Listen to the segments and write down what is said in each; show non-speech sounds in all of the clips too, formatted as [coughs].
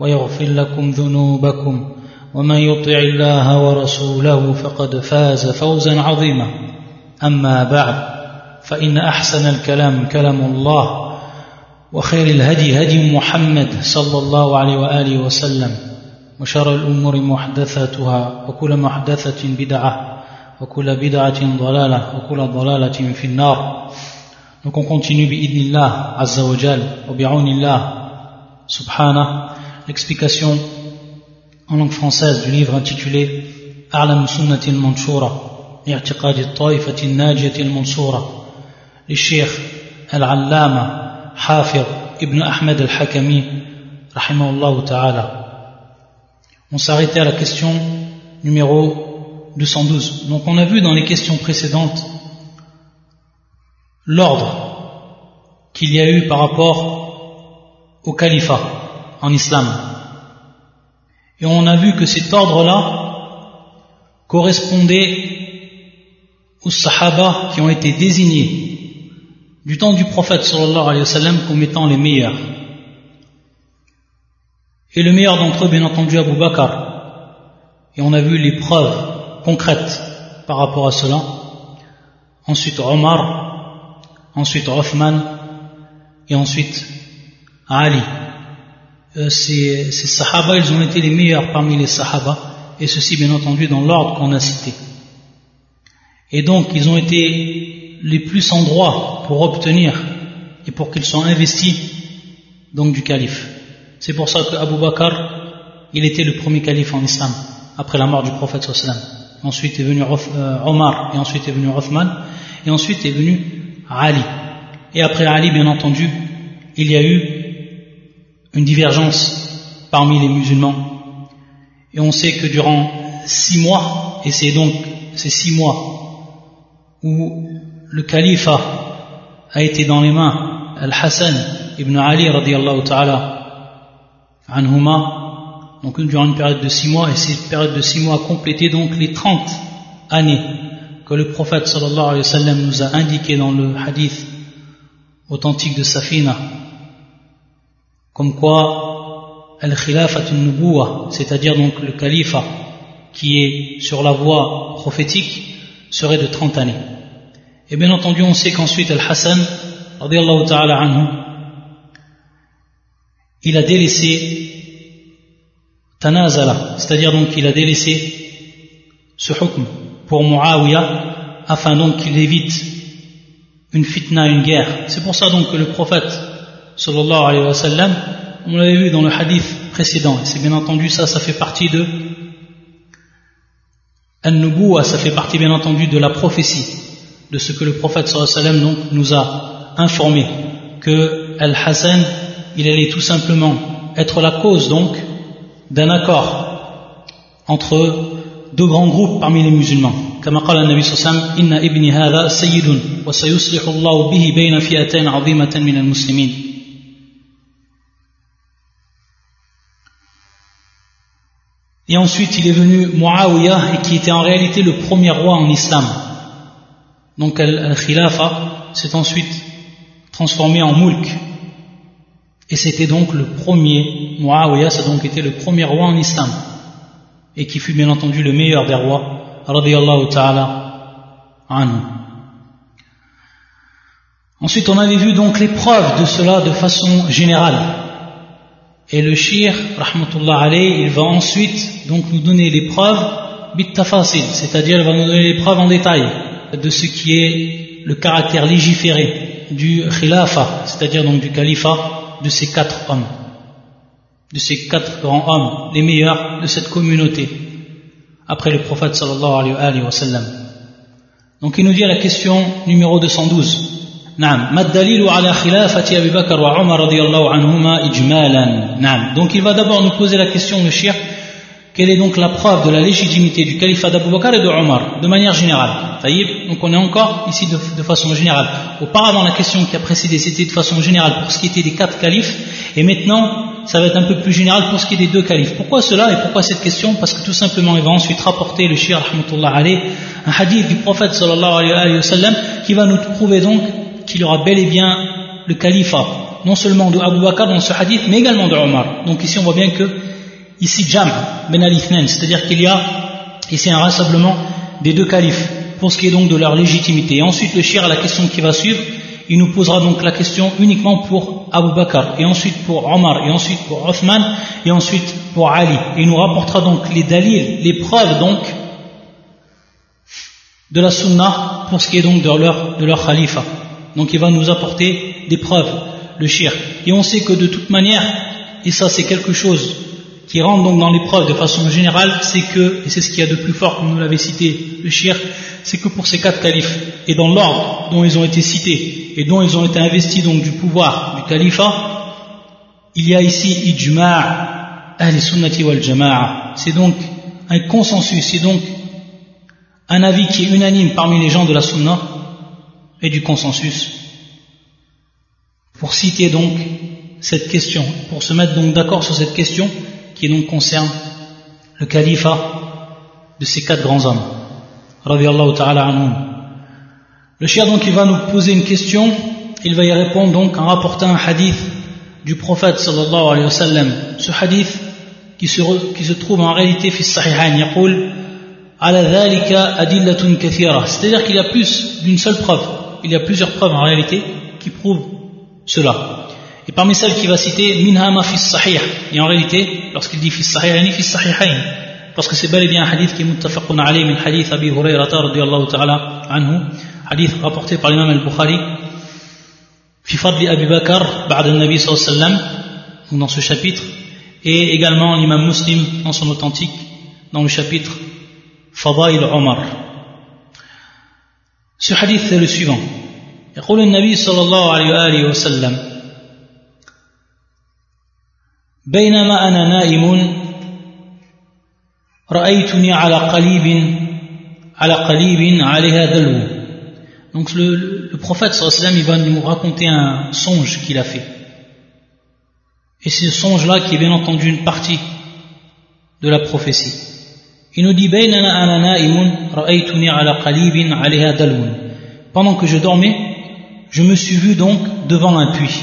ويغفر لكم ذنوبكم ومن يطع الله ورسوله فقد فاز فوزا عظيما. أما بعد فإن أحسن الكلام كلام الله وخير الهدي هدي محمد صلى الله عليه وآله وسلم وشر الأمور محدثاتها وكل محدثة بدعة وكل بدعة ضلالة وكل ضلالة في النار. Donc on continue bi'idnillah azza wa jal wa bi'aunillah subhanah l'explication en langue française du livre intitulé A'lam sunnati al-manshura i'tiqad al-taifati al-najiyati al-mansura. Le cheikh al-allama Hafir ibn Ahmed al-Hakami rahimahullah ta'ala on s'arrêtait à la question numéro 212 donc on a vu dans les questions précédentes l'ordre qu'il y a eu par rapport au califat en islam. Et on a vu que cet ordre-là correspondait aux sahaba qui ont été désignés du temps du prophète sallallahu alayhi wa sallam comme étant les meilleurs. Et le meilleur d'entre eux, bien entendu, Abu Bakr. Et on a vu les preuves concrètes par rapport à cela. Ensuite, Omar, ensuite Othman, et ensuite Ali. Euh, ces, ces sahaba, ils ont été les meilleurs parmi les sahaba, et ceci bien entendu dans l'ordre qu'on a cité. Et donc, ils ont été les plus en droit pour obtenir et pour qu'ils soient investis donc du calife. C'est pour ça que Abu Bakr, il était le premier calife en islam, après la mort du prophète sallam. Ensuite est venu euh, Omar, et ensuite est venu Othman, et ensuite est venu Ali. Et après Ali, bien entendu, il y a eu une divergence parmi les musulmans. Et on sait que durant six mois, et c'est donc ces six mois où le calife a été dans les mains Al-Hassan ibn Ali radiallahu ta'ala anhuma, donc durant une période de six mois, et cette période de six mois a complété donc les 30 années que le prophète sallallahu alayhi wa sallam nous a indiqué dans le hadith authentique de Safina, comme quoi al-khilafat nubuwa c'est-à-dire donc le califat qui est sur la voie prophétique, serait de 30 années. Et bien entendu, on sait qu'ensuite Al-Hassan, ta'ala anhu, il a délaissé Tanazala, c'est-à-dire donc qu'il a délaissé ce hukm pour Muawiyah, afin donc qu'il évite une fitna, une guerre. C'est pour ça donc que le prophète, sallallahu alayhi wa sallam, on l'avait vu dans le hadith précédent, et c'est bien entendu ça, ça fait partie de An-Nubuwa, ça fait partie bien entendu de la prophétie, de ce que le prophète sallallahu alayhi wa sallam donc, nous a informé, que Al-Hassan, il allait tout simplement être la cause donc d'un accord entre deux grands groupes parmi les musulmans. كما قال النبي صلى الله عليه وسلم إن ابني هذا سيد وسيصلح الله به بين فئتين عظيمة من المسلمين Et ensuite, il est venu Muawiyah, et qui était en réalité le premier roi en islam. Donc, Al-Khilafa s'est ensuite transformé en Mulk. Et c'était donc le premier, Muawiyah, ça a donc été le premier roi en islam. Et qui fut bien entendu le meilleur des rois, radiyallahu ta'ala anhu. Ensuite, on avait vu donc les preuves de cela de façon générale. Et le shir, rahmatullah alayh, il va ensuite donc nous donner les preuves bit-tafasil, c'est-à-dire il va nous donner les preuves en détail de ce qui est le caractère légiféré du khilafa, c'est-à-dire donc du califat de ces quatre hommes, de ces quatre grands hommes, les meilleurs de cette communauté, après le prophète sallallahu alayhi wa sallam. Donc il nous dit la question numéro 212. نعم ما الدليل على خلافة أبي بكر وعمر رضي الله عنهما إجمالا نعم donc il va d'abord nous poser la question le shir quelle est donc la preuve de la légitimité du califat d'Abu Bakr et de Omar de manière générale donc on est encore ici de, de, façon générale auparavant la question qui a précédé c'était de façon générale pour ce qui était des quatre califes et maintenant ça va être un peu plus général pour ce qui est des deux califes pourquoi cela et pourquoi cette question parce que tout simplement il va ensuite rapporter le shir un hadith du prophète sallallahu alayhi wa sallam qui va nous prouver donc qu'il aura bel et bien le califat, non seulement de Abu Bakr dans ce hadith, mais également de Omar. Donc ici on voit bien que, ici Jam ben al c'est-à-dire qu'il y a ici un rassemblement des deux califes, pour ce qui est donc de leur légitimité. Et ensuite le shir à la question qui va suivre, il nous posera donc la question uniquement pour Abu Bakr, et ensuite pour Omar, et ensuite pour Othman, et ensuite pour Ali. Et il nous rapportera donc les dalils, les preuves donc de la sunna pour ce qui est donc de leur, de leur khalifa. Donc il va nous apporter des preuves, le shirk. Et on sait que de toute manière, et ça c'est quelque chose qui rentre donc dans les preuves de façon générale, c'est que, et c'est ce qu'il y a de plus fort, comme nous l'avez cité, le shirk, c'est que pour ces quatre califes, et dans l'ordre dont ils ont été cités, et dont ils ont été investis donc du pouvoir du califat, il y a ici ijma' al sunnati wal jama'a. C'est donc un consensus, c'est donc un avis qui est unanime parmi les gens de la sunna, et du consensus pour citer donc cette question, pour se mettre donc d'accord sur cette question qui donc concerne le califat de ces quatre grands hommes. Le chien donc il va nous poser une question, il va y répondre donc en rapportant un hadith du prophète sallallahu alayhi wa sallam. Ce hadith qui se, trouve en réalité fils sahihain yaqul ala dhalika adillatun kathira. C'est-à-dire qu'il y a plus d'une seule preuve il y a plusieurs preuves en réalité qui prouvent cela. Et parmi celles qu'il va citer, minhama fis sahih. Et en réalité, lorsqu'il dit fis sahih, fis sahihain. Parce que c'est bel et bien un hadith qui est muttafaqun alayhi min hadith Abi Hurayrata radiyallahu ta'ala anhu. Hadith rapporté par l'imam al-Bukhari. Fi fadli Abi Bakr, ba'da al-Nabi sallallahu alayhi wa. Dans ce chapitre. Et également l'imam muslim dans son authentique. Dans le chapitre Fadail Omar. Ce hadith c'est le suivant. يقول النبي صلى الله عليه وآله وسلم بينما أنا نائم رأيتني على قليب على قليب عليها دلو Donc le, le prophète sallam il va nous raconter un songe qu'il a fait. Et c'est ce songe-là qui est bien entendu une partie de la prophétie. Il nous dit Pendant que je dormais, je me suis vu donc devant un puits.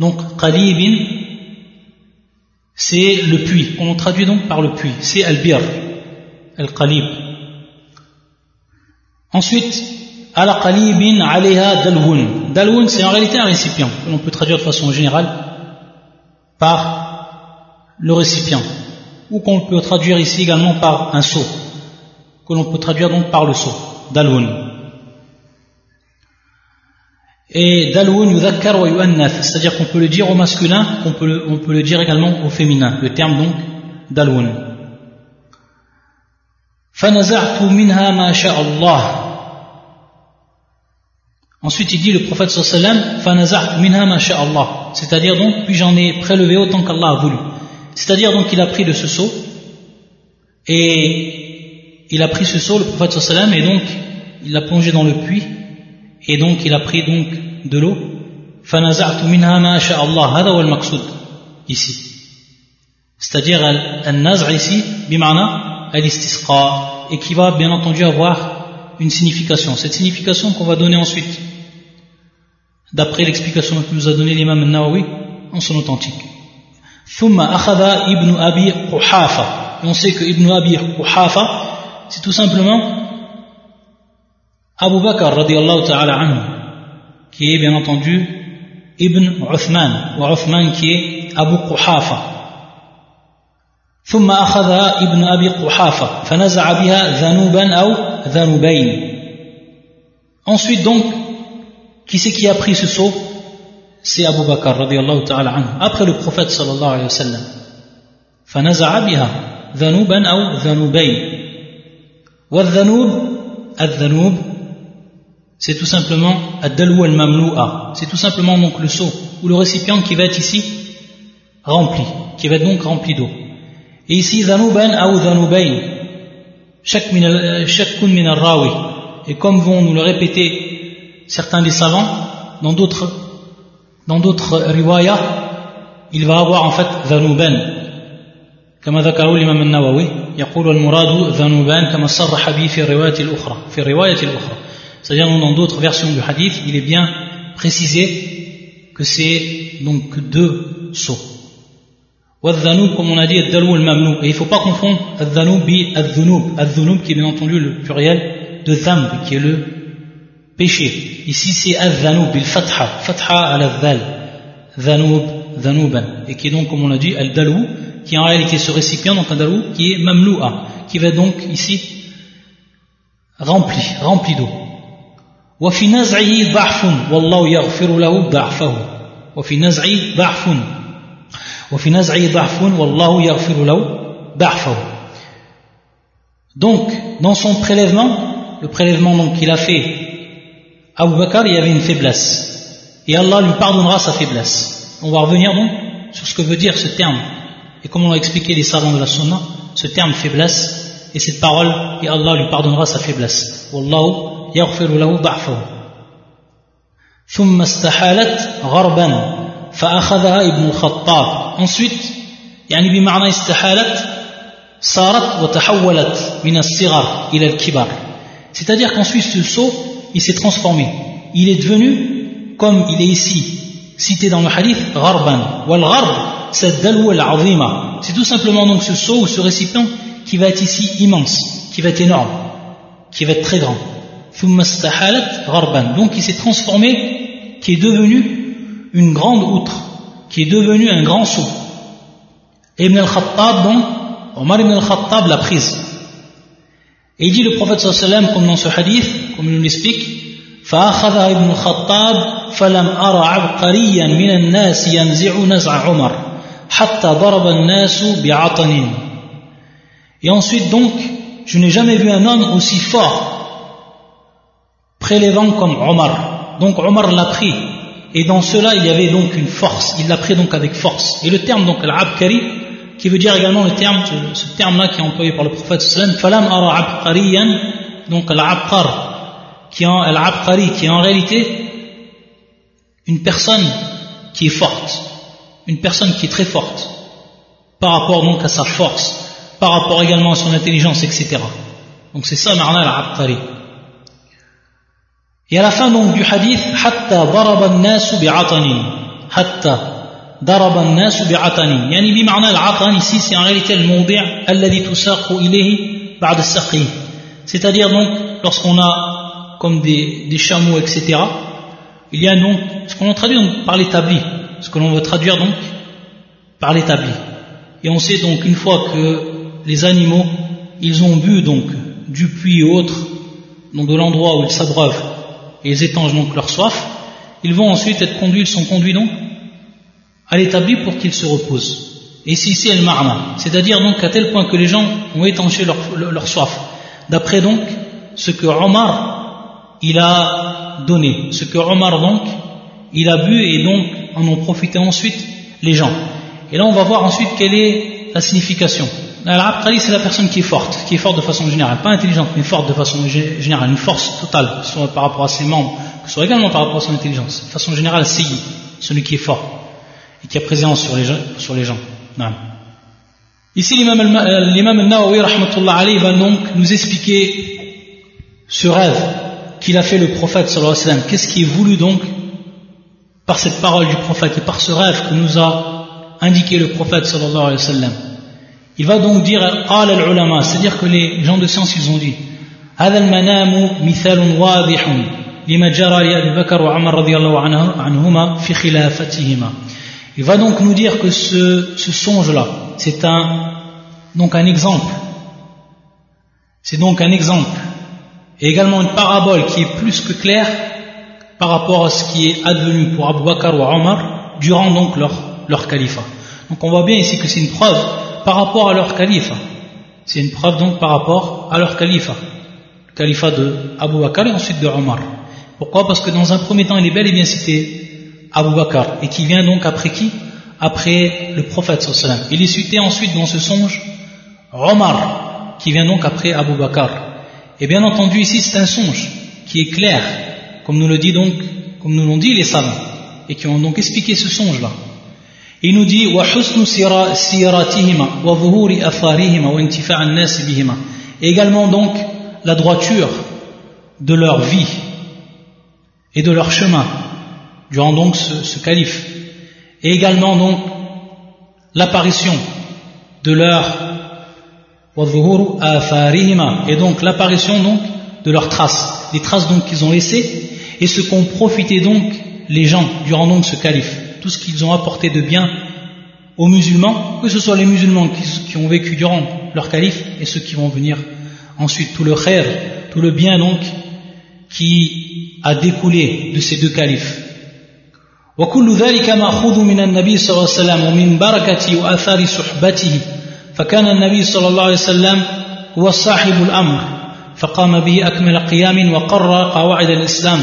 Donc qalibin, c'est le puits. On traduit donc par le puits. C'est al-bir, al-qalib. Ensuite, ala qalibin alayha dalwun. Dalwun, c'est en réalité un récipient l'on peut traduire de façon générale par le récipient ou qu'on peut traduire ici également par un seau, que l'on peut traduire donc par le seau, dalun. Et dalun yudhakkar wa yuannath, c'est-à-dire qu'on peut le dire au masculin, qu'on peut, le, on peut le dire également au féminin, le terme donc dalun. فنزعت منها ما شاء Allah. Ensuite, il dit le prophète sallam, فنزعت منها ما شاء Allah. C'est-à-dire donc, puis j'en ai prélevé autant qu'Allah a voulu. C'est-à-dire donc il a pris de ce seau et il a pris ce seau, le prophète sallam, et donc il l'a plongé dans le puits et donc il a pris donc de l'eau. ici. C'est-à-dire al-nazr ici, bimana al-istisqa, et qui va bien entendu avoir une signification. Cette signification qu'on va donner ensuite, d'après l'explication que nous a donnée l'imam al-Nawawi en son authentique ثم أخذ ابن أبي قحافة on sait que Ibn Abi Quhafa c'est tout simplement Abu Bakr radiallahu ta'ala anhu qui est bien entendu Ibn Uthman ou Uthman qui est Abu Quhafa ثم أخذ ابن أبي قحافة فنزع بها ذنوبا أو ذنوبين Ensuite donc, qui c'est qui a pris ce seau C'est Abu Bakr radiallahu ta'ala anhu, après le prophète sallallahu alayhi wa sallam. فنزع بها ذنوبا أو ذنوبين والذنوب الذنوب c'est tout simplement ad-dalou al-mamlou'a c'est tout simplement donc le seau ou le récipient qui va être ici rempli qui va être donc rempli d'eau et ici dhanuban ou dhanubayn chaque min al-rawi et comme vont nous le répéter certains des savants dans d'autres dans d'autres riwayas il va avoir en fait dhanuban كما ذكره الإمام النووي يقول المراد ذنوبان كما صرح به في الرواية الأخرى في الرواية الأخرى c'est-à-dire dans d'autres versions du hadith il est bien précisé que c'est donc deux sauts والذنوب comme on a dit الدلو الممنوع et il ne faut pas confondre الذنوب بالذنوب الذنوب qui est bien entendu le pluriel de dhanb qui est le péché ici c'est الذنوب بالفتحة فتحة على الذال ذنوب ذنوبا et qui est donc comme on l'a dit الدلو qui est en réalité ce récipient, donc un dalou, qui est mamloua, qui va donc ici rempli, rempli d'eau. وفي نزعه ضعف والله يغفر له ضعفه وفي نزعه ضعف وفي نزعه ضعف والله يغفر له ضعفه Donc, dans son prélèvement, le prélèvement donc qu'il a fait, Abu Bakr, il y avait une faiblesse. Et Allah lui pardonnera sa faiblesse. On va revenir donc sur ce que veut dire ce terme et comme on l'a expliqué les savants de la sunna, ce terme faiblesse et cette parole, et Allah lui pardonnera sa faiblesse. Wallahu yaghfiru lahu da'fahu. ثم استحالت غربا فأخذها ابن الخطاب ensuite يعني بمعنى استحالت صارت وتحولت من الصغر إلى الكبر c'est-à-dire qu'ensuite ce saut il s'est transformé il est devenu comme il est ici cité dans le hadith gharban wal gharb c'est tout simplement donc ce seau ou ce récipient qui va être ici immense, qui va être énorme, qui va être très grand. Donc il s'est transformé, qui est devenu une grande outre, qui est devenu un grand seau. Ibn al-Khattab, donc, Omar ibn al-Khattab l'a prise. Et il dit le prophète sallallahu comme dans ce hadith, comme il nous l'explique, فأخذها ابن الخطاب فلم أرى عبقريا من الناس ينزع نزع عمر et ensuite donc, je n'ai jamais vu un homme aussi fort, prélevant comme Omar. Donc Omar l'a pris. Et dans cela, il y avait donc une force. Il l'a pris donc avec force. Et le terme donc al-abkari, qui veut dire également le terme, ce terme-là qui est employé par le prophète falam ara abkariyan, donc al-abkar, qui al qui est en réalité une personne qui est forte une personne qui est très forte par rapport donc à sa force, par rapport également à son intelligence, etc. Donc c'est ça Marna al-Abqari. Et à la fin donc du hadith, hatta daraba an-nasu. Hatta ici c'est as-saqi. C'est-à-dire donc lorsqu'on a comme des, chameaux etc. Il y a donc ce qu'on traduit donc par l'établi ce que l'on veut traduire donc par l'établi. Et on sait donc une fois que les animaux, ils ont bu donc du puits ou autre, donc de l'endroit où ils s'abreuvent, et ils étangent donc leur soif, ils vont ensuite être conduits, ils sont conduits donc à l'établi pour qu'ils se reposent. Et c'est ici el marna, c'est-à-dire donc à tel point que les gens ont étanché leur, leur soif. D'après donc ce que Omar il a donné, ce que Omar donc il a bu et donc en ont profité ensuite les gens. Et là, on va voir ensuite quelle est la signification. L'Arab c'est la personne qui est forte, qui est forte de façon générale, pas intelligente, mais forte de façon générale, une force totale, soit par rapport à ses membres, que soit également par rapport à son intelligence. De façon générale, c'est celui qui est fort et qui a présence sur les gens. Sur les gens. Ici, l'imam al-Nawawi, va donc nous expliquer ce rêve qu'il a fait le prophète, sallallahu alayhi wa sallam. Qu'est-ce qui est voulu donc par cette parole du prophète et par ce rêve que nous a indiqué le prophète sallallahu alayhi wa sallam. Il va donc dire قال العلماء c'est-à-dire que les gens de science ils ont dit هذا المنام مثال واضح لما جرى لأبي بكر وعمر رضي الله عنهما في خلافتهما il va donc nous dire que ce, ce songe-là, c'est un, donc un exemple. C'est donc un exemple. Et également une parabole qui est plus que claire par rapport à ce qui est advenu pour Abu Bakr ou Omar durant donc leur, leur califat. Donc on voit bien ici que c'est une preuve par rapport à leur califat. C'est une preuve donc par rapport à leur califat. Le califat de Abu Bakr et ensuite de Omar. Pourquoi? Parce que dans un premier temps, il est bel et bien cité Abu Bakr et qui vient donc après qui? Après le prophète sallam. Il est cité ensuite dans ce songe Omar qui vient donc après Abu Bakr. Et bien entendu ici c'est un songe qui est clair, comme nous le dit donc, comme nous l'ont dit les savants, et qui ont donc expliqué ce songe-là. Il nous dit et également donc la droiture de leur vie et de leur chemin durant donc ce, ce calife. Et également donc l'apparition de leur et donc l'apparition donc de leurs traces, les traces donc qu'ils ont laissées et ce qu'ont profité donc les gens durant donc ce calife, tout ce qu'ils ont apporté de bien aux musulmans, que ce soit les musulmans qui, ont vécu durant leur calife et ceux qui vont venir ensuite, tout le khair, tout le bien donc qui a découlé de ces deux califes. فكان النبي صلى الله عليه وسلم هو صاحب الأمر فقام به أكمل قيام وقرر قواعد الإسلام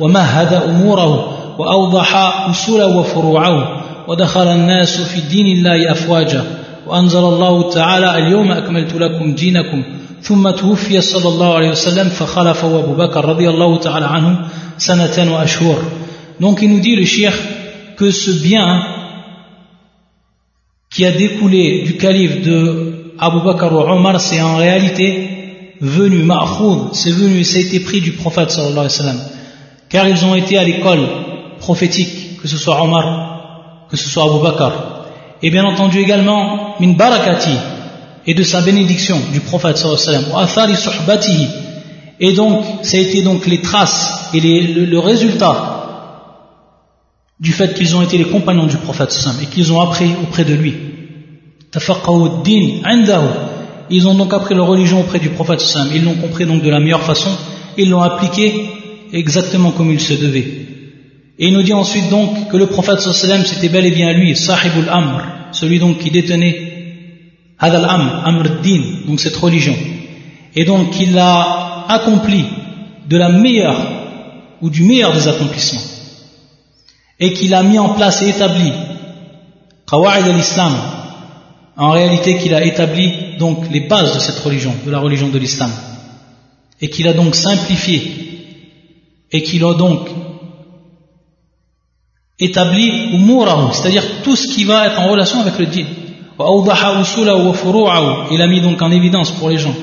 ومهد أموره وأوضح أصوله وفروعه ودخل الناس في دين الله أفواجا وأنزل الله تعالى اليوم أكملت لكم دينكم. ثم توفي صلى الله عليه وسلم فخلفه أبو بكر رضي الله تعالى عنه سنة وأشهر. Donc il nous dit le cheikh que ce bien qui a découlé du calife de Abu Bakr ou Omar, c'est en réalité venu, ma'khoud, c'est venu, ça a été pris du prophète sallallahu alayhi wa sallam. Car ils ont été à l'école prophétique, que ce soit Omar, que ce soit Abu Bakr. Et bien entendu également, min barakati, et de sa bénédiction du prophète sallallahu alayhi wa sallam. Et donc, ça a été donc les traces et le résultat du fait qu'ils ont été les compagnons du prophète sallam et qu'ils ont appris auprès de lui. Ils ont donc appris leur religion auprès du prophète sallam. Ils l'ont compris donc de la meilleure façon. Ils l'ont appliqué exactement comme il se devait. Et il nous dit ensuite donc que le prophète sallam c'était bel et bien lui, sahibul amr, celui donc qui détenait hadal amr, amr din, donc cette religion. Et donc il a accompli de la meilleure ou du meilleur des accomplissements et qu'il a mis en place et établi Qawa'id al-Islam, en réalité qu'il a établi donc les bases de cette religion, de la religion de l'islam, et qu'il a donc simplifié, et qu'il a donc établi umurahu, c'est-à-dire tout ce qui va être en relation avec le din. Il a mis donc en évidence pour les gens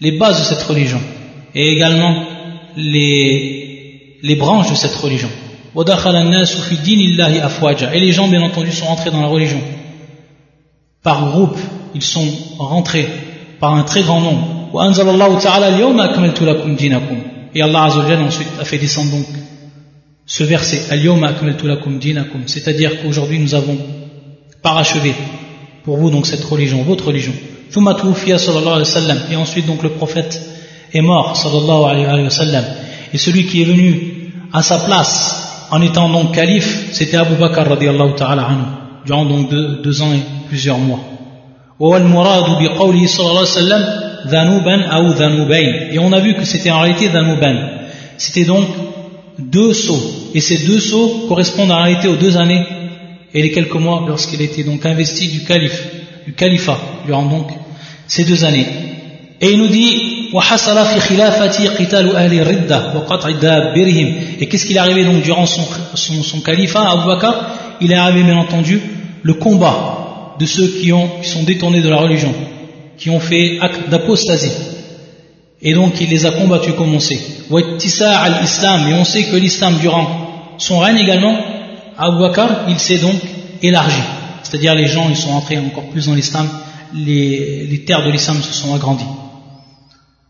les bases de cette religion et également les, les branches de cette religion. Et les gens, bien entendu, sont rentrés dans la religion. Par groupe, ils sont rentrés par un très grand nombre. Et Allah ensuite a fait descendre donc ce verset c'est-à-dire qu'aujourd'hui nous avons parachevé pour vous donc cette religion, votre religion. Et ensuite donc le prophète est mort Et celui qui est venu à sa place en étant donc calife, c'était Abu Bakr radiallahu ta'ala anhu, durant donc deux, ans et plusieurs mois. Et on a vu que c'était en réalité dhanuban. C'était donc deux sauts. Et ces deux sauts correspondent en réalité aux deux années et les quelques mois lorsqu'il était donc investi du calife, du califat, durant donc ces deux années. Et il nous dit et qu'est-ce qu'il est arrivé donc durant son, califat, Abu Bakr? Il est arrivé bien entendu le combat de ceux qui, ont, qui sont détournés de la religion, qui ont fait acte d'apostasie. Et donc il les a combattus comme on sait. al-Islam, et on sait que l'islam durant son règne également, Abu Bakr, il s'est donc élargi. C'est-à-dire les gens, ils sont entrés encore plus dans l'islam, les terres de l'islam se sont agrandies.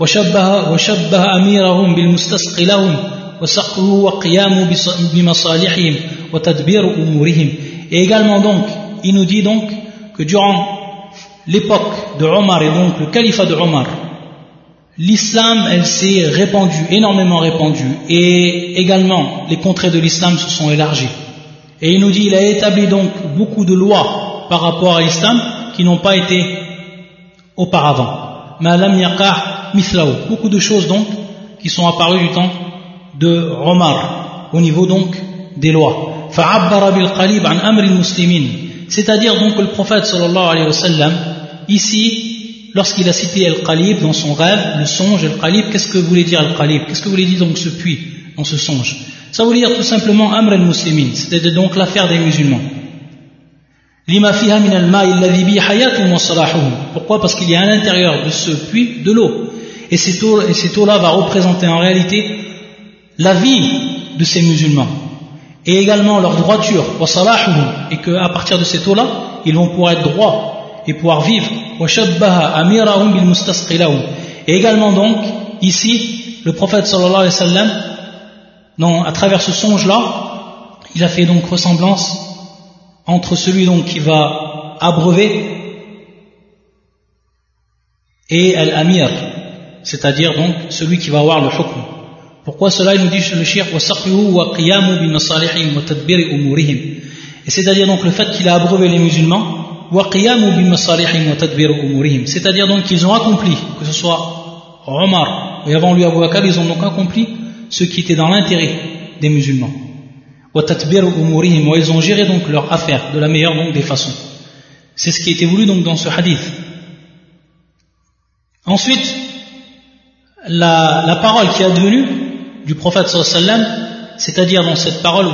وشبه, وشبه أميرهم بالمستسقي لهم وسقه وقيامه بمصالحهم وتدبير أمورهم Et également donc, il nous dit donc que durant l'époque de Omar et donc le califat de Omar, l'islam, elle s'est répandue, énormément répandue, et également les contrées de l'islam se sont élargies. Et il nous dit, il a établi donc beaucoup de lois par rapport à l'islam qui n'ont pas été auparavant. Beaucoup de choses donc qui sont apparues du temps de Omar au niveau donc des lois. C'est-à-dire donc le prophète sallallahu alayhi wa sallam Ici, lorsqu'il a cité Al-Qalib dans son rêve, le songe, Al-Qalib, qu'est-ce que voulait dire Al-Qalib Qu'est-ce que voulait dire donc ce puits dans ce songe? Ça voulait dire tout simplement Amr al-Muslimin, c'était donc l'affaire des musulmans. Pourquoi? Parce qu'il y a à l'intérieur de ce puits de l'eau. Et cette eau-là va représenter en réalité la vie de ces musulmans. Et également leur droiture, et qu'à partir de cette eau-là, ils vont pouvoir être droits et pouvoir vivre. Et également donc, ici, le prophète sallallahu alayhi wa sallam, à travers ce songe-là, il a fait donc ressemblance entre celui donc qui va abreuver et al-amir, c'est-à-dire donc celui qui va avoir le hukm. Pourquoi cela il nous dit le shir Et c'est-à-dire donc le fait qu'il a abreuvé les musulmans c'est-à-dire donc qu'ils ont accompli, que ce soit Omar et avant lui Abu Bakr, ils ont donc accompli ce qui était dans l'intérêt des musulmans. Ils ont géré donc leur affaire de la meilleure donc des façons. C'est ce qui été voulu donc dans ce hadith. Ensuite, la, parole qui est advenue du prophète sallallahu c'est-à-dire dans cette parole,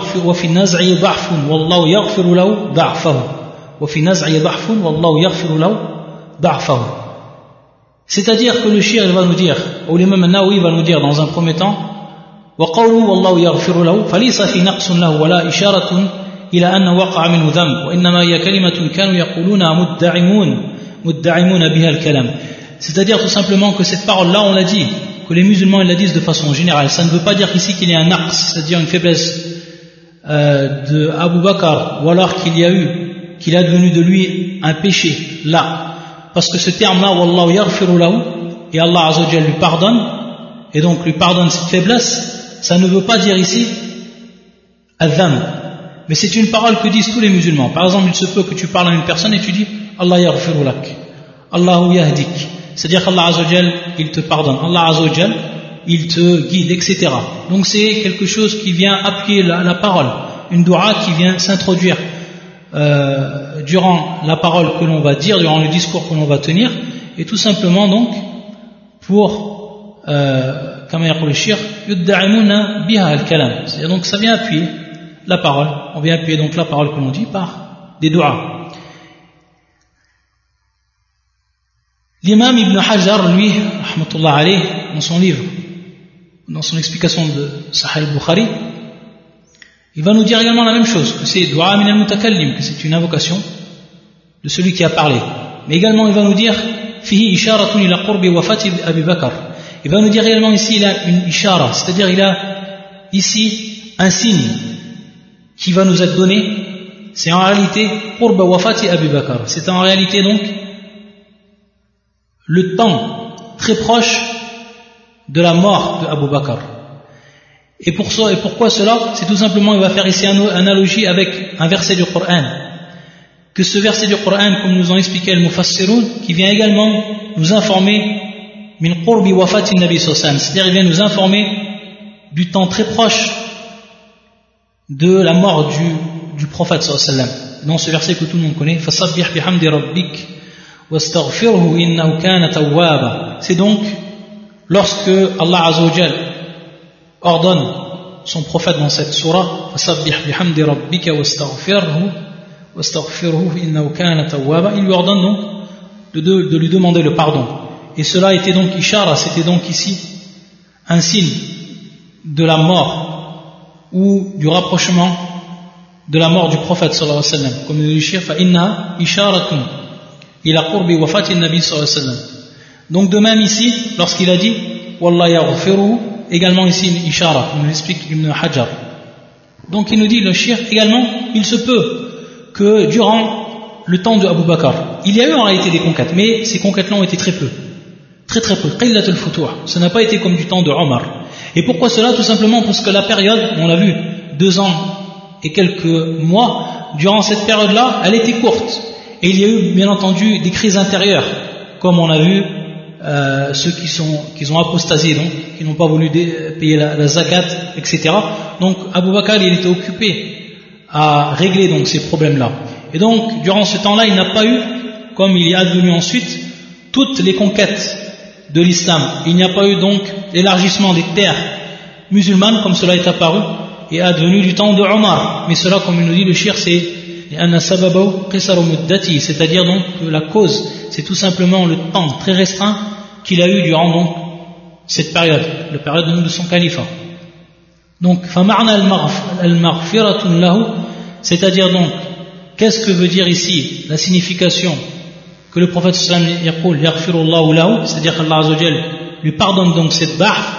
c'est-à-dire que le shir va nous dire, ou l'imam Nawawi va nous dire dans un premier temps, وقوله والله يغفر له فليس في نقص له ولا إشارة إلى أن وقع منه ذنب وإنما هي كلمة كانوا يقولونها مدعمون مدعمون بها الكلام c'est-à-dire tout simplement que cette parole-là on l'a dit que les musulmans ils la disent de façon générale ça ne veut pas dire ici qu'il y a un naqs c'est-à-dire une faiblesse euh, de Abu Bakr ou alors qu'il y a eu qu'il a devenu de lui un péché, là. Parce que ce terme-là, Wallahu yaghfiru lahu, et Allah Azzawajal lui pardonne, et donc lui pardonne cette faiblesse, ça ne veut pas dire ici Adham. Mais c'est une parole que disent tous les musulmans. Par exemple, il se peut que tu parles à une personne et tu dis Allah yaghfiru lak, Allahu yahdik. C'est-à-dire qu'Allah Azzawajal, il te pardonne. Allah Azzawajal, il te guide, etc. Donc c'est quelque chose qui vient appuyer la, la parole, une dua qui vient s'introduire euh, durant la parole que l'on va dire, durant le discours que l'on va tenir, et tout simplement donc pour, euh, comme le shir, c'est-à-dire donc ça vient appuyer la parole, on vient appuyer donc la parole que l'on dit par des doigts. L'imam Ibn Hajar, lui, dans son livre, dans son explication de Sahih al-Bukhari, il va nous dire également la même chose, que c'est dua min al-mutakallim, que c'est une invocation de celui qui a parlé. Mais également, il va nous dire fihi isharatun ila qurbi wafati Abi Bakr. Il va nous dire également ici, il a une ishara, c'est-à-dire il a ici un signe qui va nous être donné. C'est en réalité qurba wafati Abi Bakr. C'est en réalité donc le temps très proche de la mort de Abu Bakr. Et, pourquoi cela? C'est tout simplement, il va faire ici une analogie avec un verset du Coran. Que ce verset du Coran, comme nous ont expliqué le Mufassirun, qui vient également nous informer c'est-à-dire il vient nous informer du temps très proche de la mort du, du prophète sallam. Dans ce verset que tout le monde connaît, fasabbih bihamdi rabbik wastaghfirhu innahu kana tawwaba. C'est donc lorsque Allah Azza ordonne son prophète dans cette surah il lui ordonne donc de, lui demander le pardon. Et cela était donc ishara, c'était donc ici un signe de la mort ou du rapprochement de la mort du prophète sallallahu alayhi. Comme nous dit le shir, isharatun ila qurbi wafati nabi sallallahu alayhi wa. Donc de même ici, lorsqu'il a dit Wallah yaghfiruhu, également ici une ishara, comme nous explique Ibn Hajar. Donc il nous dit le shir également, il se peut que durant le temps de Abu Bakr, il y a eu en réalité des conquêtes, mais ces conquêtes-là ont été très peu. Très très peu. Ça n'a pas été comme du temps de Omar. Et pourquoi cela? Tout simplement parce que la période, on l'a vu, deux ans et quelques mois, durant cette période-là, elle était courte. Et il y a eu bien entendu des crises intérieures, comme on a vu euh, ceux qui, sont, qui ont apostasié, donc, qui n'ont pas voulu payer la, la, zakat, etc. Donc Abu Bakr, il était occupé à régler donc ces problèmes-là. Et donc, durant ce temps-là, il n'a pas eu, comme il a advenu ensuite, toutes les conquêtes de l'islam. Il n'y a pas eu donc l'élargissement des terres musulmanes, comme cela est apparu, et advenu du temps de Omar. Mais cela, comme il nous dit le shir, c'est c'est-à-dire donc que la cause, c'est tout simplement le temps très restreint qu'il a eu durant donc cette période, la période de son califat. Donc, c'est-à-dire donc Qu'est-ce que veut dire ici la signification que le prophète c'est-à-dire qu'Allah lui pardonne donc cette barf,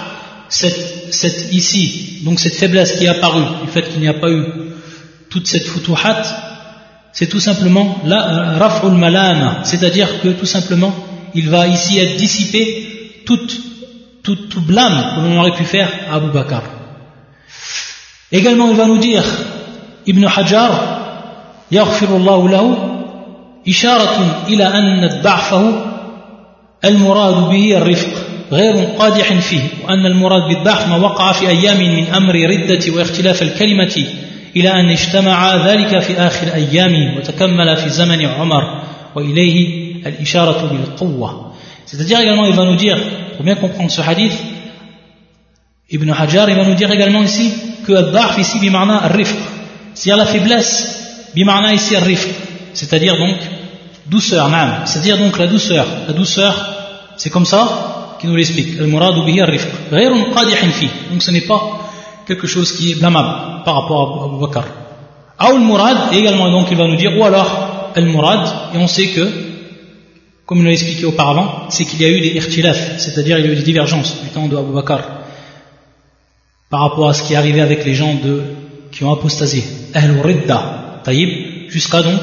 cette, ici, donc cette faiblesse qui est apparue, du fait qu'il n'y a pas eu toute cette futuhat, c'est tout simplement la euh, raf'ul malama, c'est-à-dire que tout simplement il va ici être dissipé tout, tout, blâme que l'on aurait pu faire à Abu Bakr. Également, il va nous dire Ibn Hajar, yaghfirullahu lahu إشارة إلى أن ضعفه المراد به الرفق غير قادح فيه وأن المراد بالضعف ما وقع في أيام من أمر ردة واختلاف الكلمة إلى أن اجتمع ذلك في آخر أيامه وتكمل في زمن عمر وإليه الإشارة بالقوة C'est-à-dire également, il va nous dire, pour bien comprendre ce hadith, Ibn Hajar, il va nous dire également ici que al-da'f ici, bima'na al-rifq, c'est-à-dire la faiblesse bimana ici rifq, c'est-à-dire donc douceur, c'est-à-dire donc la douceur. La douceur, c'est comme ça qu'il nous l'explique. Al-muradu bihi rifq. Donc ce n'est pas quelque chose qui est blâmable par rapport à Abu Bakr. Al-murad, également donc il va nous dire, ou alors al-murad, et on sait que, comme il l'a expliqué auparavant, c'est qu'il y a eu des irtilaf, c'est-à-dire il y a eu des divergences du temps de Abu Bakr par rapport à ce qui est arrivé avec les gens de, qui ont apostasé. Ahl-Ridda, jusqu'à donc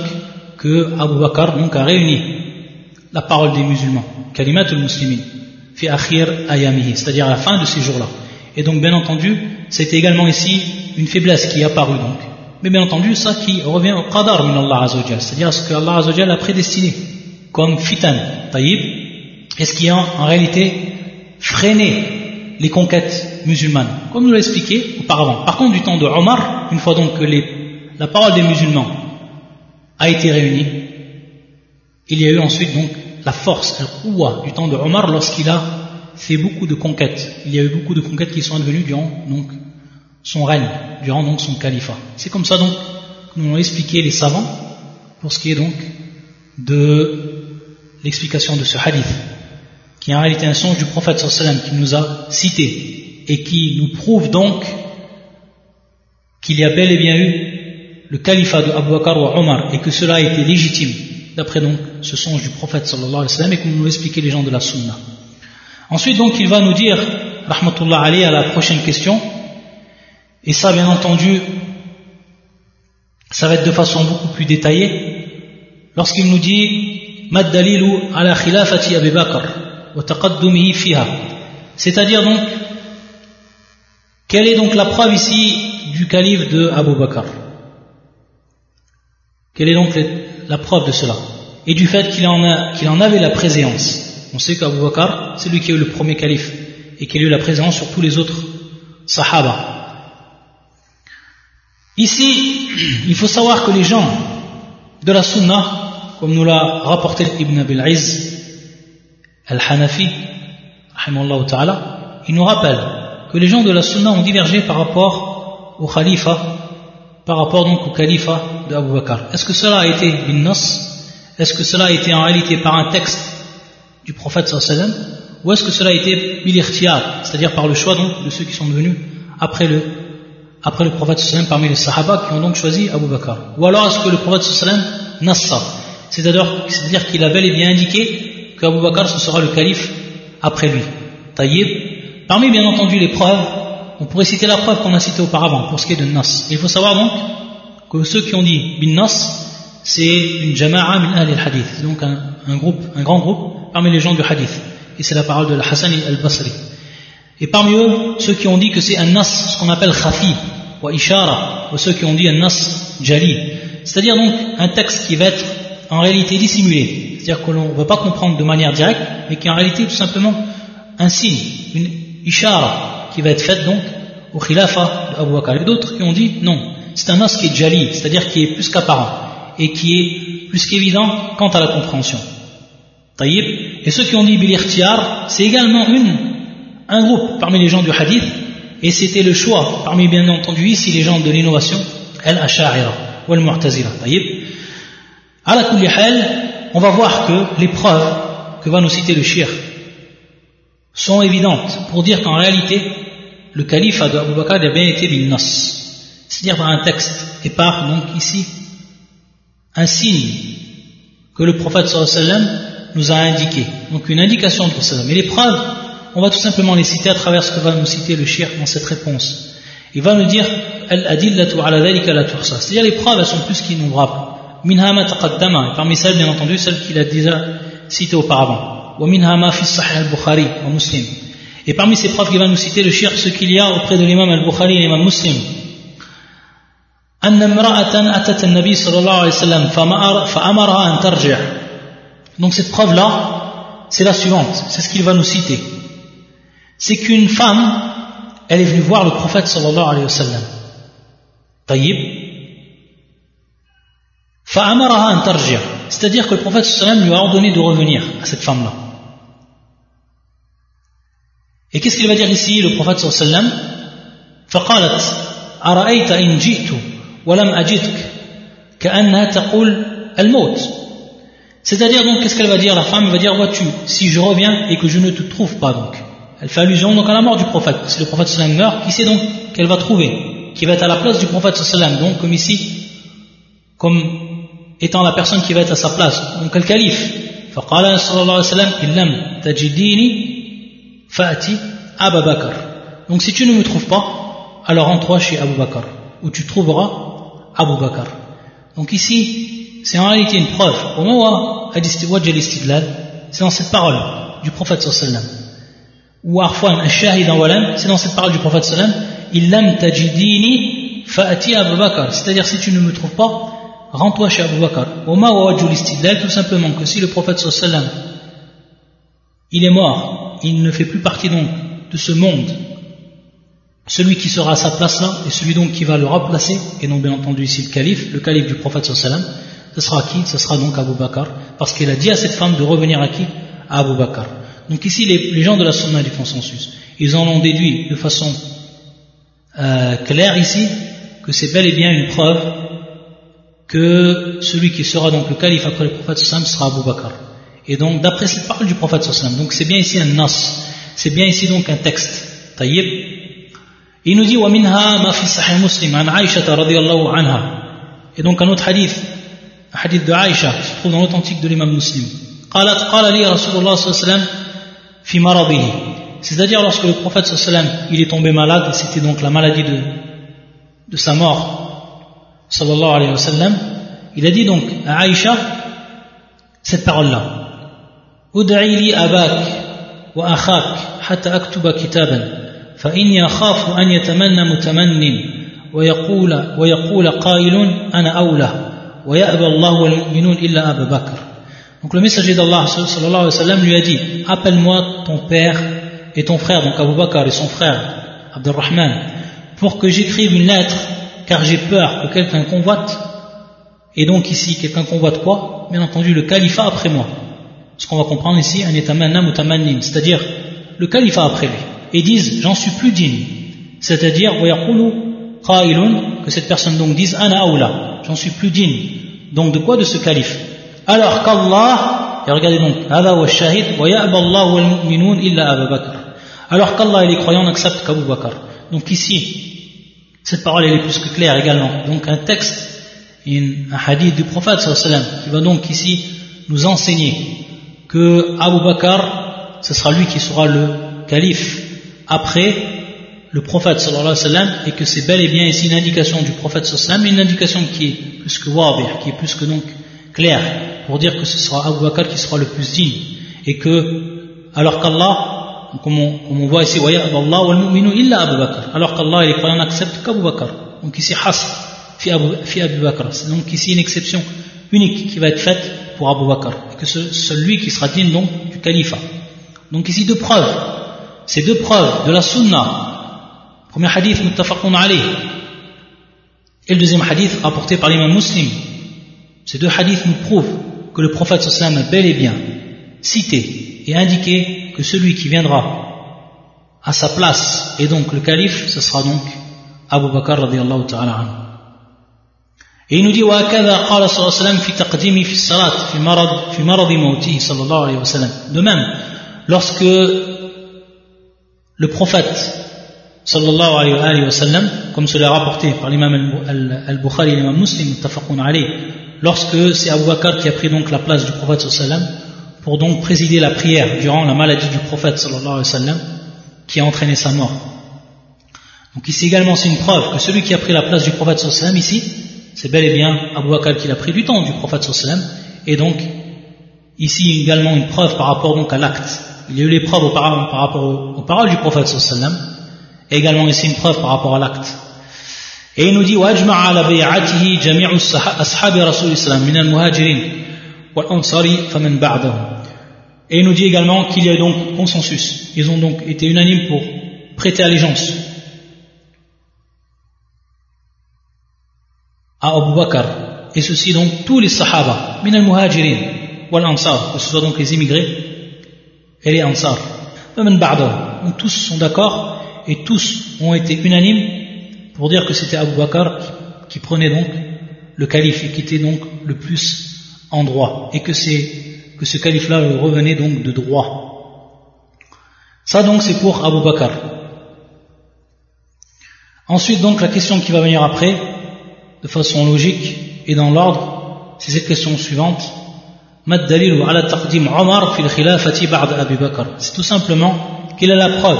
que Abu Bakr donc a réuni la parole des musulmans, kalimatul muslimin, fi akhir ayamihi, c'est-à-dire à la fin de ces jours-là. Et donc bien entendu, c'était également ici une faiblesse qui est apparue donc. Mais bien entendu, ça qui revient au qadar min Allah azawajal, c'est-à-dire ce que Allah azawajal a prédestiné comme fitan, taïb, et ce qui a en réalité freiné les conquêtes musulmanes, comme nous l'a expliqué auparavant. Par contre, du temps de Omar, une fois donc que la parole des musulmans a été réunie, il y a eu ensuite donc la force, le du temps de Omar lorsqu'il a fait beaucoup de conquêtes. Il y a eu beaucoup de conquêtes qui sont advenues durant donc son règne, durant donc son califat. C'est comme ça donc que nous avons expliqué les savants pour ce qui est donc de l'explication de ce hadith, qui est en réalité un songe du prophète sallam qui nous a cité et qui nous prouve donc qu'il y a bel et bien eu le califat de Abu Bakr ou Omar et que cela a été légitime, d'après donc ce songe du prophète sallallahu alayhi wa sallam et que nous expliquer les gens de la sunna. Ensuite donc il va nous dire, rahmatullah alayhi, à la prochaine question, et ça bien entendu, ça va être de façon beaucoup plus détaillée, lorsqu'il nous dit, Mad dalilu ala khilafati Abu Bakr wa taqaddumihi fiha. C'est-à-dire donc, quelle est donc la preuve ici du calife de Abu Bakr? Quelle est donc la preuve de cela? Et du fait qu'il en, avait la présence. On sait qu'Abu Bakr, c'est lui qui eu le premier calife et qui a eu la présence sur tous les autres sahaba. Ici, [clears throat] il faut savoir que les gens de la Sunna, comme nous l'a rapporté Ibn Abil Iz al-Hanafi, il nous rappelle que les gens de la Sunna ont divergé par rapport au khalifa par rapport donc au califat d'Abu Bakr. Est-ce que cela a été bin nas est-ce que cela a été en réalité par un texte du prophète sallam? Ou est-ce que cela a été bilirtiar, c'est-à-dire par le choix donc de ceux qui sont venus après le, après le prophète sallam parmi les sahaba qui ont donc choisi Abu Bakr? Ou alors est-ce que le prophète sallam nassa c'est-à-dire qu'il a bel et bien indiqué qu'Abu Bakr ce sera le calife après lui. Taïb. Parmi bien entendu les preuves on pourrait citer la preuve qu'on a citée auparavant pour ce qui est de Nas. Il faut savoir donc que ceux qui ont dit bin Nas c'est une jama'a min al hadith donc un, groupe, un grand groupe parmi les gens du hadith. Et c'est la parole de la Hassan al-Basri. Et parmi eux ceux qui ont dit que c'est un nas ce qu'on appelle khafi ou ishara ou ceux qui ont dit un nas jali. C'est-à-dire donc un texte qui va être en réalité dissimulé. C'est-à-dire que l'on ne va pas comprendre de manière directe mais qui est en réalité tout simplement un signe une ishara qui va être faite donc au khilafa d'Abu Bakr et d'autres qui ont dit non c'est un nas qui est jali c'est-à-dire qui est plus qu'apparent et qui est plus qu'évident quant à la compréhension. Taïb. Et ceux qui ont dit Bilirtiar, c'est également un groupe parmi les gens du hadith, et c'était le choix parmi bien entendu ici les gens de l'innovation, Al-Asha'ira ou Al-Mu'tazila. Taïb. À la on va voir que les preuves que va nous citer le shir sont évidentes pour dire qu'en réalité, le calife d'Abu Bakr a bien été bin c'est-à-dire par un texte, et par donc ici un signe que le prophète sallam nous a indiqué. Donc une indication de ça. Mais les preuves, on va tout simplement les citer à travers ce que va nous citer le shir dans cette réponse. Il va nous dire c'est-à-dire les preuves elles sont plus qu'innombrables. Minha ma taqaddama, et parmi celles bien entendu celles qu'il a déjà citées auparavant. Wa minha ma fi sahih al-Bukhari wa Muslim. Et parmi ces preuves qu'il va nous citer le shir ce qu'il y a auprès de l'imam al-Bukhari et l'imam Muslim أن امرأة أتت النبي صلى الله عليه وسلم فأمرها أن ترجع donc cette preuve là c'est la suivante c'est ce qu'il va nous citer c'est qu'une femme elle est venue voir le prophète sallallahu alayhi wa sallam طيب فأمرها أن ترجع c'est-à-dire que le prophète sallallahu alayhi wa sallam lui a ordonné de revenir à cette femme là et qu'est-ce qu'il va dire ici le prophète sallallahu alayhi wa sallam فقالت أرأيت إن جئت c'est-à-dire donc qu'est-ce qu'elle va dire la femme elle va dire vois-tu si je reviens et que je ne te trouve pas donc elle fait allusion donc à la mort du prophète si le prophète sallam meurt qui sait donc qu'elle va trouver qui va être à la place du prophète sallam donc comme ici comme étant la personne qui va être à sa place donc le calife فقال صلى الله عليه وسلم إن لم تجديني Fati Abou Bakr. Donc si tu ne me trouves pas, alors rends-toi chez Abou Bakr, où tu trouveras Abou Bakr. Donc ici, c'est en réalité une preuve. C'est dans cette parole du prophète sallallahu Ou Arfan al-Shahid c'est dans cette parole du prophète sallallahu Illam tajidini fa'ati Abou Bakr. C'est-à-dire si tu ne me trouves pas, rends-toi chez Abou Bakr. Oma wa tout simplement que si le prophète sallallahu il est mort il ne fait plus partie donc de ce monde celui qui sera à sa place là, et celui donc qui va le remplacer, et non bien entendu ici le calife, le calife du prophète sallam, ce sera qui? Ce sera donc Abu Bakr, parce qu'il a dit à cette femme de revenir à qui? À Abu Bakr. Donc ici, les, gens de la sunna du consensus, ils en ont déduit de façon euh, claire ici que c'est bel et bien une preuve que celui qui sera donc le calife après le prophète sallam sera Abu Bakr. Et donc d'après cette parole du prophète sallam, donc c'est bien ici un nas, c'est bien ici donc un texte. Taïb, il nous dit ومنها ما في صحيح مسلم عن عائشة رضي الله عنها et donc un autre hadith un hadith de Aïcha qui se trouve dans l'authentique de l'imam muslim قالت قال لي رسول الله صلى الله عليه وسلم في مرضه c'est-à-dire lorsque le prophète صلى الله عليه وسلم il est tombé malade c'était donc la maladie de, de sa mort صلى الله عليه وسلم il a dit donc à Aïcha cette parole là ادعي لي أباك وأخاك حتى أكتب كتابا فإني أخاف أن يتمنى متمن ويقول, ويقول قائل أنا أولى ويأبى الله والمؤمنون إلا أبا بكر Donc le messager d'Allah sallallahu alayhi wa sallam lui a dit Appelle-moi ton père et ton frère, donc Abu Bakr et son frère Abdurrahman, pour que j'écrive une lettre, car j'ai peur que quelqu'un convoite. Et donc ici, quelqu'un convoite quoi Bien entendu, le califat après moi. Ce qu'on va comprendre ici, un c'est-à-dire le califat après lui et disent j'en suis plus digne. C'est-à-dire que cette personne donc dise ana j'en suis plus digne. Donc de quoi De ce calife? Alors qu'Allah, et regardez donc, alors qu'Allah et les croyants n'acceptent qu'Abu Bakr. Donc ici, cette parole est plus que claire également. Donc un texte, un hadith du prophète qui va donc ici nous enseigner que Abu Bakr, ce sera lui qui sera le calife après le prophète sallallahu alayhi wa sallam et que c'est bel et bien ici une indication du prophète sallallahu alayhi wa sallam, une indication qui est plus que wabih, qui est plus que donc claire pour dire que ce sera Abu Bakr qui sera le plus digne et que alors qu'Allah comme on, comme on voit ici alors qu'Allah et les croyants n'acceptent qu'Abu Bakr. Donc ici fi Abu Bakr. Donc ici une exception unique qui va être faite pour Abu Bakr que celui qui sera digne donc du califat. Donc ici deux preuves. Ces deux preuves de la sunna. Premier hadith muttafaqun alayh. Et le deuxième hadith rapporté par l'imam muslim. Ces deux hadiths nous prouvent que le prophète sallam a bel et bien cité et indiqué que celui qui viendra à sa place et donc le calife ce sera donc Abu Bakr radiallahu ta'ala et il nous dit وهكذا قال صلى الله عليه وسلم في تقديمه في الصلاة في مرض في مرض موته صلى الله عليه وسلم de même lorsque le prophète sallallahu alayhi wa sallam comme cela est rapporté par l'imam al-Bukhari et l'imam Muslim muttafaqun alayh lorsque c'est Abu Bakr qui a pris donc la place du prophète sallam pour donc présider la prière durant la maladie du prophète sallallahu alayhi wa sallam qui a entraîné sa mort. Donc ici également c'est une preuve que celui qui a pris la place du prophète sallam ici, c'est bel et bien Abu Bakr qui l'a pris du temps du prophète sallam et donc ici également une preuve par rapport donc à l'acte. Il y a eu les preuves par, par rapport aux, paroles du prophète sallam et également ici une preuve par rapport à l'acte. Et il nous dit وأجمع على بيعته جميع أصحاب رسول الله من المهاجرين والأنصار فمن بعدهم Et il nous dit également qu'il y a donc consensus. Ils ont donc été unanimes pour prêter allégeance à Abu Bakr. Et ceci donc tous les Sahaba, min al-muhajirin wal ansar, que ce soit donc les immigrés et les ansar. Donc tous sont d'accord et tous ont été unanimes pour dire que c'était Abu Bakr qui, prenait donc le calife et qui était donc le plus en droit et que, que ce calife-là revenait donc de droit. Ça donc c'est pour Abu Bakr. Ensuite donc la question qui va venir après, de façon logique et dans l'ordre, c'est cette question suivante. C'est tout simplement quelle est la preuve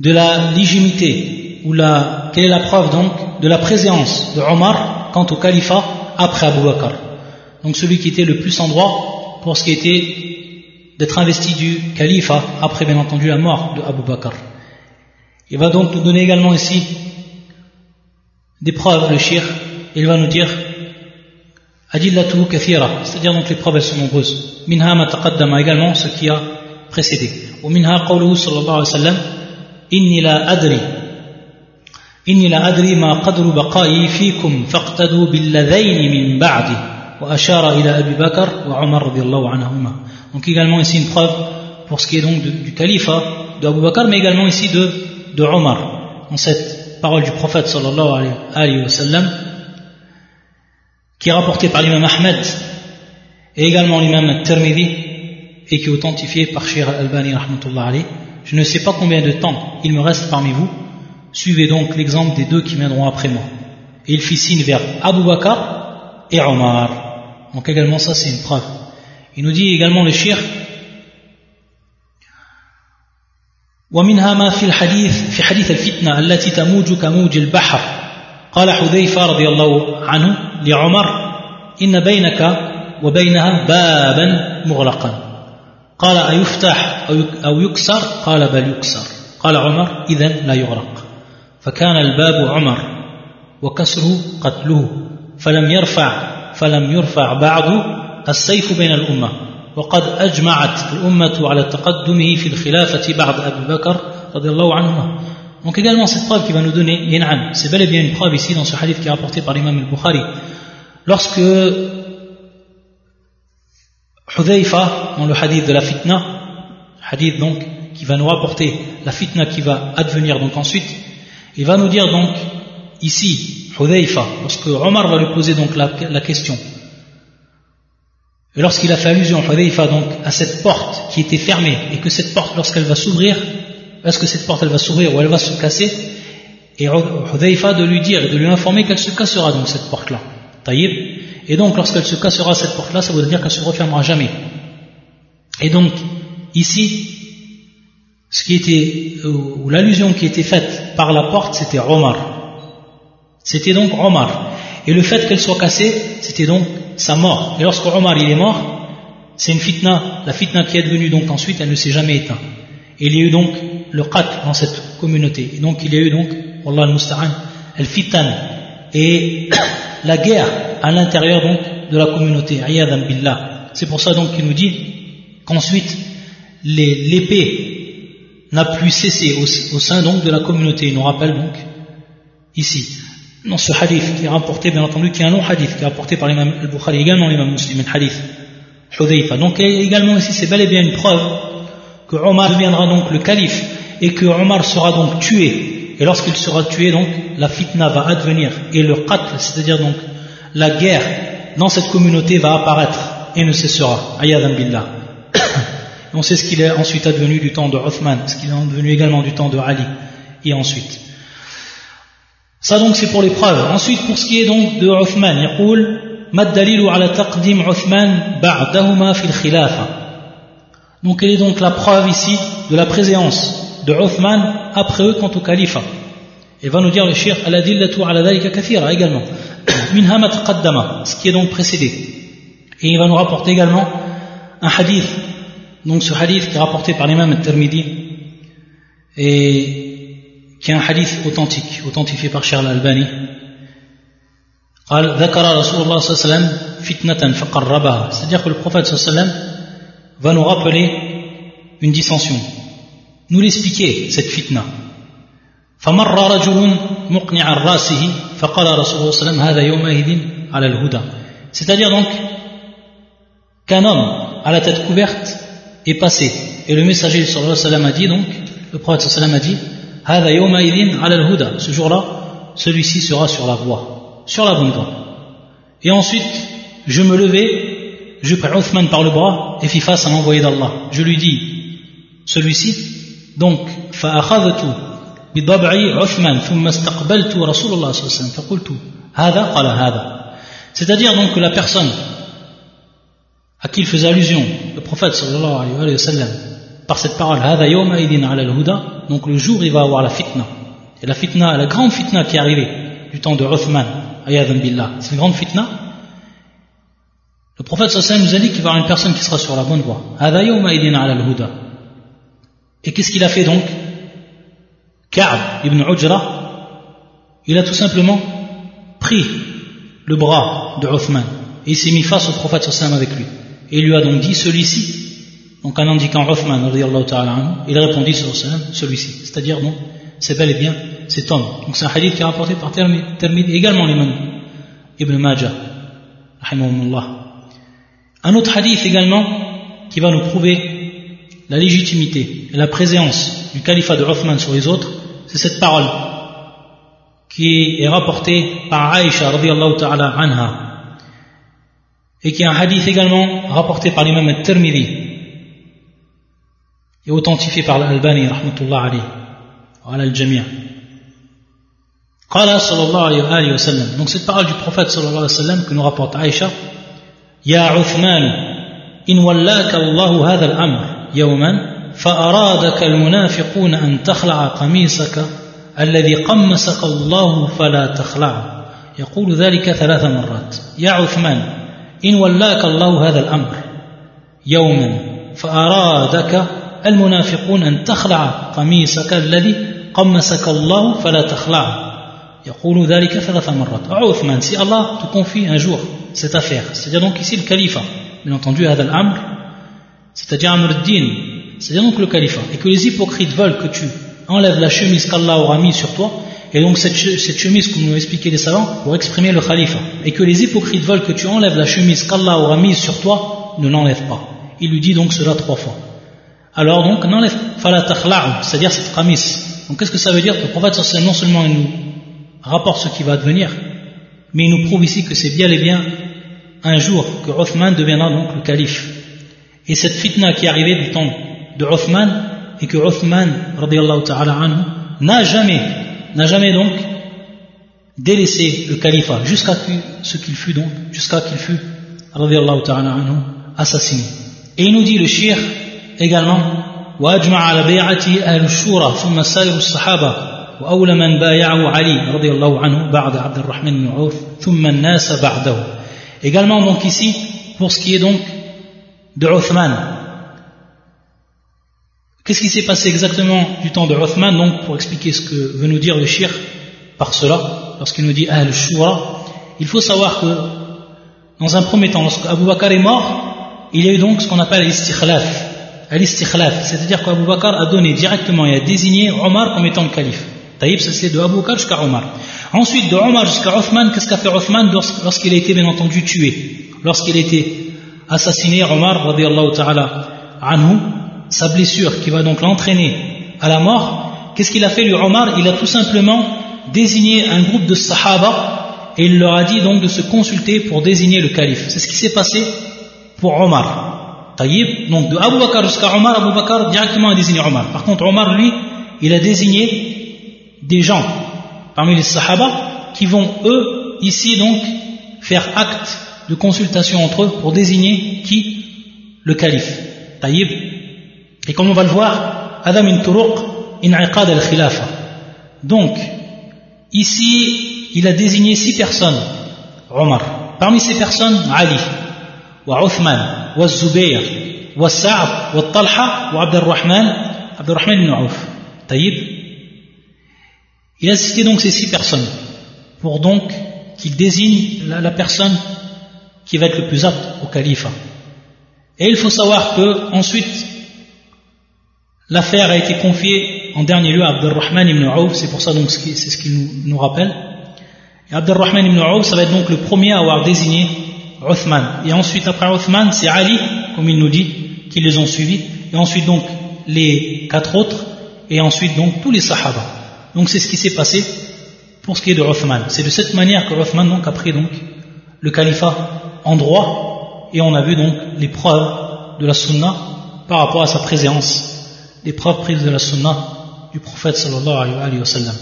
de la légitimité ou la, quelle est la preuve donc de la présence de Omar quant au califat après Abu Bakr? Donc celui qui était le plus en droit pour ce qui était d'être investi du califat après bien entendu la mort de Abu Bakr. Il va donc nous donner également ici des preuves, le shir, il va nous dire Adillatu kathira, c'est-à-dire donc les preuves elles sont nombreuses. Minha ma taqaddama également ce qui a précédé. Ou minha qawluhu sallallahu alayhi wa sallam Inni la adri إني لا أدري ما قدر بقائي فيكم فاقتدوا بالذين من بعدي وأشار إلى أبي بكر وعمر رضي الله عنهما donc également ici une preuve pour ce qui est donc du califat d'Abu Bakr mais également ici de, de Omar dans cette parole du prophète sallallahu qui est rapportée par l'imam Ahmed et également l'imam Tirmidhi et qui est authentifié par Shir al-Albani rahmatullah alayhi je ne sais pas combien de temps il me reste parmi vous Suivez donc l'exemple des deux qui viendront après moi. Et il fit signe vers Abu Bakr et Omar. Donc également ça c'est une preuve. Il nous dit également le shir ومنها ما في الحديث في حديث الفتنة التي تموج كموج البحر. قال حذيفة رضي الله عنه لعمر إن بينك وبينها بابا مغلقا. قال أيفتح أو يكسر؟ قال بل يكسر. قال عمر إذن لا يغلق فكان الباب عمر وكسره قتله فلم يرفع فلم يرفع بعد السيف بين الأمة. وقد أجمعت الأمة على تقدمه في الخلافة بعد أبي بكر رضي الله عنهما Donc également cette preuve qui va nous donner Yen'an, c'est bel et bien une preuve ici dans ce hadith qui est rapporté par l'imam al-Bukhari. Lorsque Hudhaifa, dans le hadith de la fitna, hadith donc qui va nous rapporter la fitna qui va advenir donc ensuite, Il va nous dire donc ici, Hudayfa, lorsque Omar va lui poser donc la, question, et lorsqu'il a fait allusion, Hudayfa, donc, à cette porte qui était fermée, et que cette porte, lorsqu'elle va s'ouvrir, est-ce que cette porte, elle va s'ouvrir ou elle va se casser Et Hudayfa de lui dire, de lui informer qu'elle se cassera, donc, cette porte-là. Taïb. Et donc, lorsqu'elle se cassera, cette porte-là, ça veut dire qu'elle se refermera jamais. Et donc, ici, ce qui était, ou l'allusion qui était faite par la porte, c'était Omar. C'était donc Omar. Et le fait qu'elle soit cassée, c'était donc sa mort. Et lorsque Omar il est mort, c'est une fitna, la fitna qui est devenue donc ensuite, elle ne s'est jamais éteinte. Et il y a eu donc le qat dans cette communauté. Et donc il y a eu donc, Allah al-Musta'an, al-fitan, et [coughs] la guerre à l'intérieur donc de la communauté, billah. C'est pour ça donc qu'il nous dit qu'ensuite l'épée n'a plus cessé au, au, sein donc de la communauté. Il nous rappelle donc ici dans ce hadith qui est rapporté, bien entendu, qui est un long hadith, qui est rapporté par l'imam al-Bukhari, également l'imam muslim, un hadith, Hudayfa. Donc également ici, c'est bel et bien une preuve que Omar deviendra donc le calife et que Omar sera donc tué. Et lorsqu'il sera tué, donc, la fitna va advenir et le qatl, c'est-à-dire donc la guerre dans cette communauté va apparaître et ne cessera. Ayadan billah. [coughs] On sait ce qu'il est ensuite advenu du temps de Uthman, ce qu'il est advenu également du temps de Ali, et ensuite. Ça donc c'est pour les preuves. Ensuite pour ce qui est donc de Uthman, يقول ما الدليل على تقديم عثمان بعدهما في الخلافة Donc quelle est donc la preuve ici de la présence de Uthman après eux quant au califat Et va nous dire le shir الأدلة على ذلك كثيرة également. [clears throat] منها ما تقدم, ce qui est donc précédé. Et il va nous rapporter également un hadith. Donc ce hadith qui est rapporté par l'imam al-Tirmidhi et qui est un hadith authentique, authentifié par Charles Albani. C'est-à-dire que le prophète va nous rappeler une dissension, nous l'expliquer cette fitna. C'est-à-dire donc qu'un homme à la tête couverte est passé. Et le messager a dit donc, le prophète a dit, ce jour-là, celui-ci sera sur la voie, sur la bonne voie. Et ensuite, je me levai, je pris Othman par le bras et fis face à l'envoyé d'Allah. Je lui dis, celui-ci, donc, فأخذت بضبعي عثمان ثم استقبلت رسول الله صلى الله عليه وسلم فقلت هذا قال هذا c'est-à-dire donc que la personne à qui il faisait allusion le prophète sallallahu alayhi wa sallam par cette parole donc le jour il va avoir la fitna. Et la fitna, la grande fitna qui est arrivée du temps de Uthman c'est une grande fitna. Le prophète sallallahu nous a dit qu'il va y avoir une personne qui sera sur la bonne voie. Et qu'est-ce qu'il a fait donc? Ka'b ibn Ujra il a tout simplement pris le bras de Uthman. Et il s'est mis face au prophète sallallahu avec lui. Et il lui a donc dit celui-ci donc en indiquant Uthman, il répondit sur celui-ci. C'est-à-dire, non, c'est bel et bien cet homme. Donc c'est un hadith qui est rapporté par Termid, également l'imam Ibn Majah, Un autre hadith également qui va nous prouver la légitimité et la présence du califat de Uthman sur les autres, c'est cette parole qui est rapportée par Aïcha ta'ala anha et qui est un hadith également rapporté par l'imam al-Tirmidhi et authentifié par l'Albani rahmatullah alayhi ala al-jami' قال صلى الله عليه وآله وسلم donc cette parole du prophète صلى الله عليه وسلم que nous rapporte Aïcha. يا عثمان إن ولاك الله هذا الأمر يوما فأرادك المنافقون أن تخلع قميصك الذي قمسك الله فلا تخلعه يقول ذلك ثلاث مرات يا عثمان إن ولاك الله هذا الأمر يوما فأرادك المنافقون أن تخلع قميصك الذي قمسك الله فلا تخلع يقول ذلك ثلاث مرات عثمان si Allah te confie un jour cette affaire c'est-à-dire donc ici le califat bien entendu هذا الأمر c'est-à-dire Amr al-Din c'est-à-dire donc le califat et que les hypocrites veulent que tu enlèves la chemise qu'Allah aura mise sur toi et donc cette, cette chemise comme nous expliqué les savants pour exprimer le khalifa et que les hypocrites veulent que tu enlèves la chemise qu'Allah aura mise sur toi ne l'enlève pas il lui dit donc cela trois fois alors donc n'enlève fala c'est-à-dire cette qamis. Donc qu'est-ce que ça veut dire Le prophète non seulement il nous rapporte ce qui va devenir, mais il nous prouve ici que c'est bien et bien un jour que Othman deviendra donc le calife. Et cette fitna qui est arrivée du temps de Othman, et que Othman, n'a jamais, n'a jamais donc délaissé le califat jusqu'à ce qu'il fut donc, jusqu'à qu'il fut, ta'ala anhu, assassiné. Et il nous dit le shir également, وأجمع على بيعته أهل الشورى ثم سائر الصحابة وأول من بايعه علي رضي الله عنه بعد عبد الرحمن بن عوف ثم الناس بعده Également donc ici, pour ce qui est donc de Othman. Qu'est-ce qui s'est passé exactement du temps de Othman Donc pour expliquer ce que veut nous dire le shir par cela, lorsqu'il nous dit Ahl Shura, il faut savoir que dans un premier temps, lorsque Abu Bakr est mort, il y a eu donc ce qu'on appelle l'istikhlaf. L'istikhlaf, c'est-à-dire qu'Abu Bakr a donné directement et a désigné Omar comme étant le calife. Taïb, c'est de Abu Bakr jusqu'à Omar. Ensuite, de Omar jusqu'à Othman, qu'est-ce qu'a fait Othman lorsqu'il a été bien entendu tué? Lorsqu'il a été assassiné, Omar, radiallahu ta'ala, anhu, sa blessure qui va donc l'entraîner à la mort, qu'est-ce qu'il a fait lui Omar? Il a tout simplement désigné un groupe de Sahaba et il leur a dit donc de se consulter pour désigner le calife. C'est ce qui s'est passé pour Omar. Donc de Abu Bakr jusqu'à Omar, Abu Bakr directement a désigné Omar. Par contre, Omar, lui, il a désigné des gens parmi les Sahaba qui vont eux ici donc faire acte de consultation entre eux pour désigner qui Le calife. Taïb. Et comme on va le voir, Adam in Turuq in'iqad al-khilafa. Donc, ici, il a désigné six personnes. Omar. Parmi ces personnes, Ali, wa Uthman, wa Sa'ab, wa Talha, wa Abdurrahman, Abdurrahman ibn Auf. Taïb. Il a cité donc ces six personnes pour donc qu'il désigne la, personne qui va être le plus apte au calife. Et il faut savoir que ensuite l'affaire a été confiée en dernier lieu à Abdelrahman ibn Aouf, c'est pour ça donc c'est ce qu'il nous, nous, rappelle. Et Abdelrahman ibn Aouf, ça va être donc le premier à avoir désigné Uthman. Et ensuite après Uthman, c'est Ali, comme il nous dit, qui les ont suivis. Et ensuite donc les quatre autres, et ensuite donc tous les Sahaba. Donc c'est ce qui s'est passé pour ce qui est de Othman. C'est de cette manière que Othman donc a pris donc le califat en droit et on a vu donc les preuves de la sunna par rapport à sa présence, les preuves prises de la sunna du prophète sallallahu alayhi wa sallam.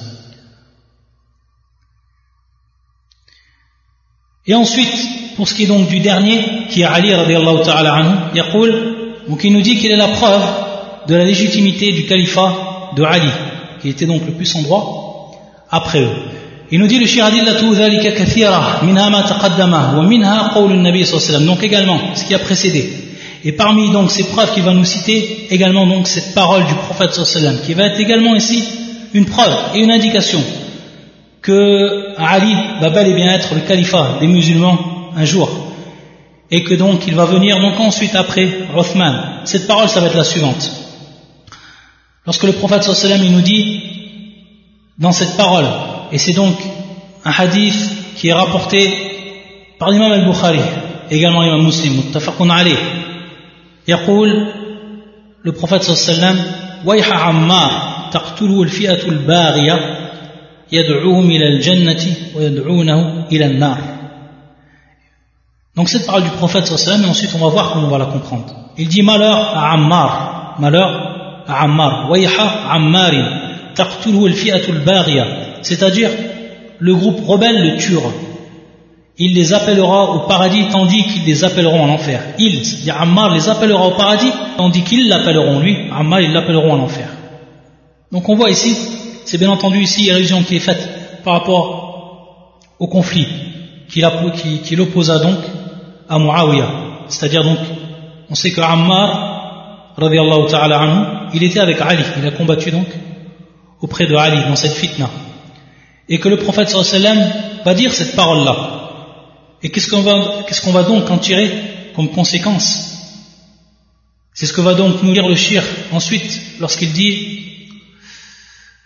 Et ensuite, pour ce qui est donc du dernier, qui est Ali radiallahu ta'ala anhu, donc il nous dit qu'il est la preuve de la légitimité du califat de Ali qui était donc le plus en droit après eux. Il nous dit le shiradillatu dhalika kathira minha ma taqaddama wa minha qawl nabi sallallahu Donc également ce qui a précédé. Et parmi donc ces preuves qu'il va nous citer également donc cette parole du prophète sallallahu qui va être également ici une preuve et une indication que Ali va bel et bien être le califat des musulmans un jour et que donc il va venir donc ensuite après Rothman. Cette parole ça va être la suivante. Lorsque le prophète sallam il nous dit dans cette parole, et c'est donc un hadith qui est rapporté par l'imam al-Bukhari, également l'imam muslim, muttafaqun alayh, يقول le prophète sallam ويح عمار تقتله الفئة الباغية يدعوهم إلى الجنة ويدعونه إلى النار donc cette parole du prophète et ensuite on va voir comment on va la comprendre. Il dit malheur à Ammar, malheur Ammar, c'est-à-dire le groupe rebelle le tuera. Il les appellera au paradis tandis qu'ils les appelleront en enfer. Ils, Ammar les appellera au paradis tandis qu'ils l'appelleront lui, Ammar ils l'appelleront en enfer. Donc on voit ici, c'est bien entendu ici l'allusion qui est faite par rapport au conflit qu'il qui, l'opposa donc à. C'est-à-dire donc, on sait que Ammar il était avec Ali, il a combattu donc auprès de Ali dans cette fitna. Et que le prophète sallam va dire cette parole-là. Et qu'est-ce qu'on va, donc en tirer comme conséquence? C'est ce que va donc nous lire le shir ensuite lorsqu'il dit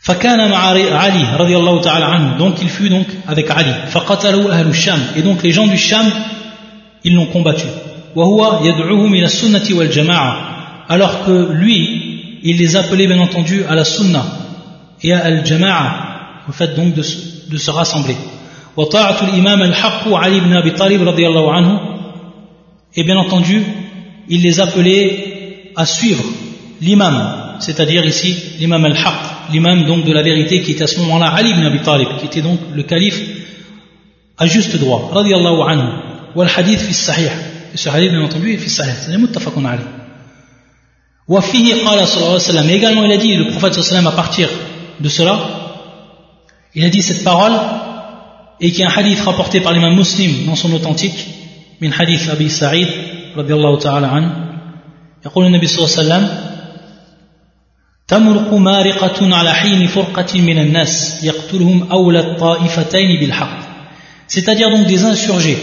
Ali donc il fut donc avec Ali et donc les gens du Sham ils l'ont combattu. Alors que lui, il les appelait bien entendu à la sunna et à al-jama'a, au fait donc de, se rassembler. Et bien entendu, il les appelait à suivre l'imam, c'est-à-dire ici l'imam al-haq, l'imam donc de la vérité qui était à ce moment-là Ali ibn Abi Talib, qui était donc le calife à juste droit, radiallahu anhu. والحديث في الصحيح. الحديث بن في, في الصحيح. c'est متفق عليه. وفيه قال صلى الله عليه وسلم et également il صلى الله عليه وسلم à partir de cela il a dit cette parole et qui est un hadith rapporté par l'imam muslim dans son authentique من حديث أبي سعيد رضي الله تعالى عنه يقول النبي صلى الله عليه وسلم تمرق مارقة على حين فرقة من الناس يقتلهم أولى الطائفتين بالحق. C'est-à-dire donc des insurgés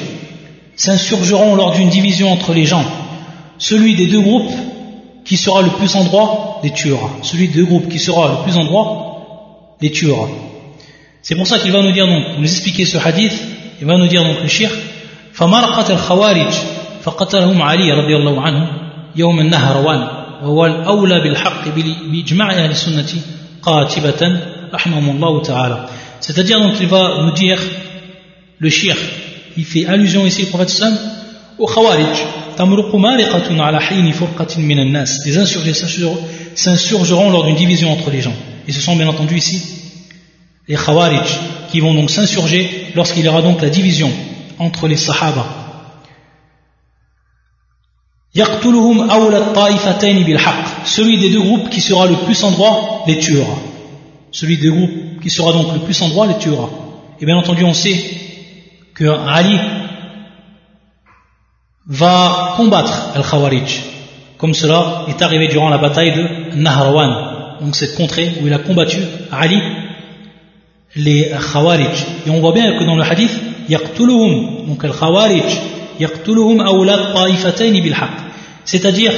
s'insurgeront lors d'une division entre les gens celui des deux groupes qui sera le plus en droit les tuera celui des deux groupes qui sera le plus en droit les tuera c'est pour ça qu'il va nous dire donc nous expliquer ce hadith il va nous dire donc le shirk فمرقت الخوارج فقتلهم علي رضي الله عنه يوم النهروان وهو الأولى بالحق بإجماع أهل السنة قاتبة رحمهم الله تعالى c'est-à-dire donc il va nous dire le shir il fait allusion ici, le prophète au Khawarij. Les insurgés s'insurgeront lors d'une division entre les gens. Et ce sont bien entendu ici les Khawarij qui vont donc s'insurger lorsqu'il y aura donc la division entre les Sahaba. Celui des deux groupes qui sera le plus en droit les tuera. Celui des groupes qui sera donc le plus en droit les tuera. Et bien entendu, on sait que Ali va combattre Al-Khawarij, comme cela est arrivé durant la bataille de Nahrawan, donc cette contrée où il a combattu Ali les Khawarij. Et on voit bien que dans le hadith, Yaqtuluhum, donc Al-Khawarij, Yaqtuluhum awlad ta'ifatayn bil C'est-à-dire,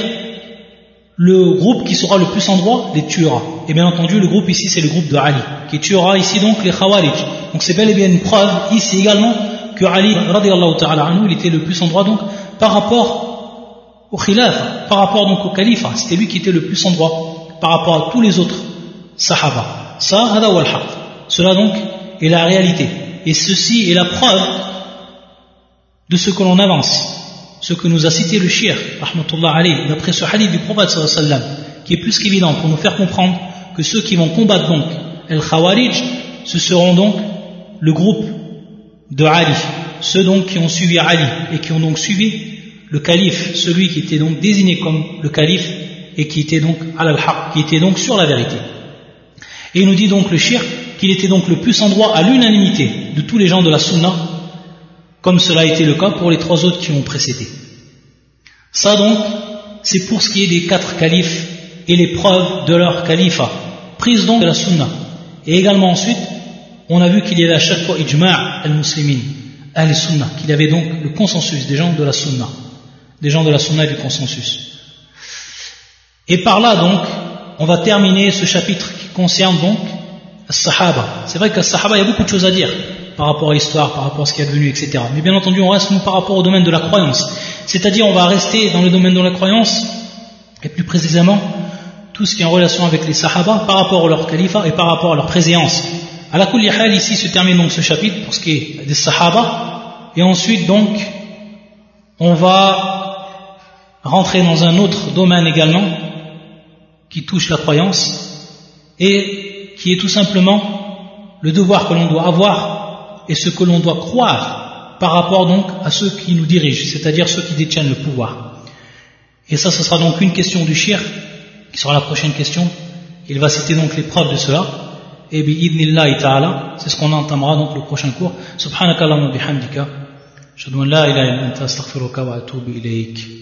le groupe qui sera le plus en droit les tuera. Et bien entendu, le groupe ici, c'est le groupe de Ali, qui tuera ici donc les Khawarij. Donc c'est bel et bien une preuve, ici également, que Ali radiallahu ta'ala anhu il était le plus en droit donc par rapport au khilaf par rapport donc au calife c'était lui qui était le plus en droit par rapport à tous les autres sahaba. Ça cela donc est la réalité. Et ceci est la preuve de ce que l'on avance. Ce que nous a cité le shir, d'après ce hadith du prophète qui est plus qu'évident pour nous faire comprendre que ceux qui vont combattre donc El Khawarij, ce seront donc le groupe de Ali, ceux donc qui ont suivi Ali et qui ont donc suivi le calife, celui qui était donc désigné comme le calife et qui était donc al-haq, qui était donc sur la vérité. Et il nous dit donc le shir qu'il était donc le plus en droit à l'unanimité de tous les gens de la sunna, comme cela a été le cas pour les trois autres qui ont précédé. Ça donc, c'est pour ce qui est des quatre califes et les preuves de leur califat, prise donc de la sunna. Et également ensuite, on a vu qu'il y avait à chaque fois ijma' al-muslimin, al-sunna, qu'il y avait donc le consensus des gens de la sunna, des gens de la sunna et du consensus. Et par là donc, on va terminer ce chapitre qui concerne donc Sahaba. C'est vrai qu'à Sahaba, il y a beaucoup de choses à dire par rapport à l'histoire, par rapport à ce qui est devenu, etc. Mais bien entendu, on reste nous par rapport au domaine de la croyance. C'est-à-dire, on va rester dans le domaine de la croyance, et plus précisément, tout ce qui est en relation avec les Sahaba par rapport à leur califat et par rapport à leur préséance. À la hal, ici se termine donc ce chapitre pour ce qui est des Sahaba, et ensuite donc, on va rentrer dans un autre domaine également, qui touche la croyance, et qui est tout simplement le devoir que l'on doit avoir et ce que l'on doit croire par rapport donc à ceux qui nous dirigent, c'est-à-dire ceux qui détiennent le pouvoir. Et ça, ce sera donc une question du shir, qui sera la prochaine question. Il va citer donc les preuves de cela. Et bi ta'ala, c'est ce qu'on entamera donc le prochain cours. Subhanakallahumma bihamdika. la ilaha illa anta astaghfiruka wa atubu ilayk.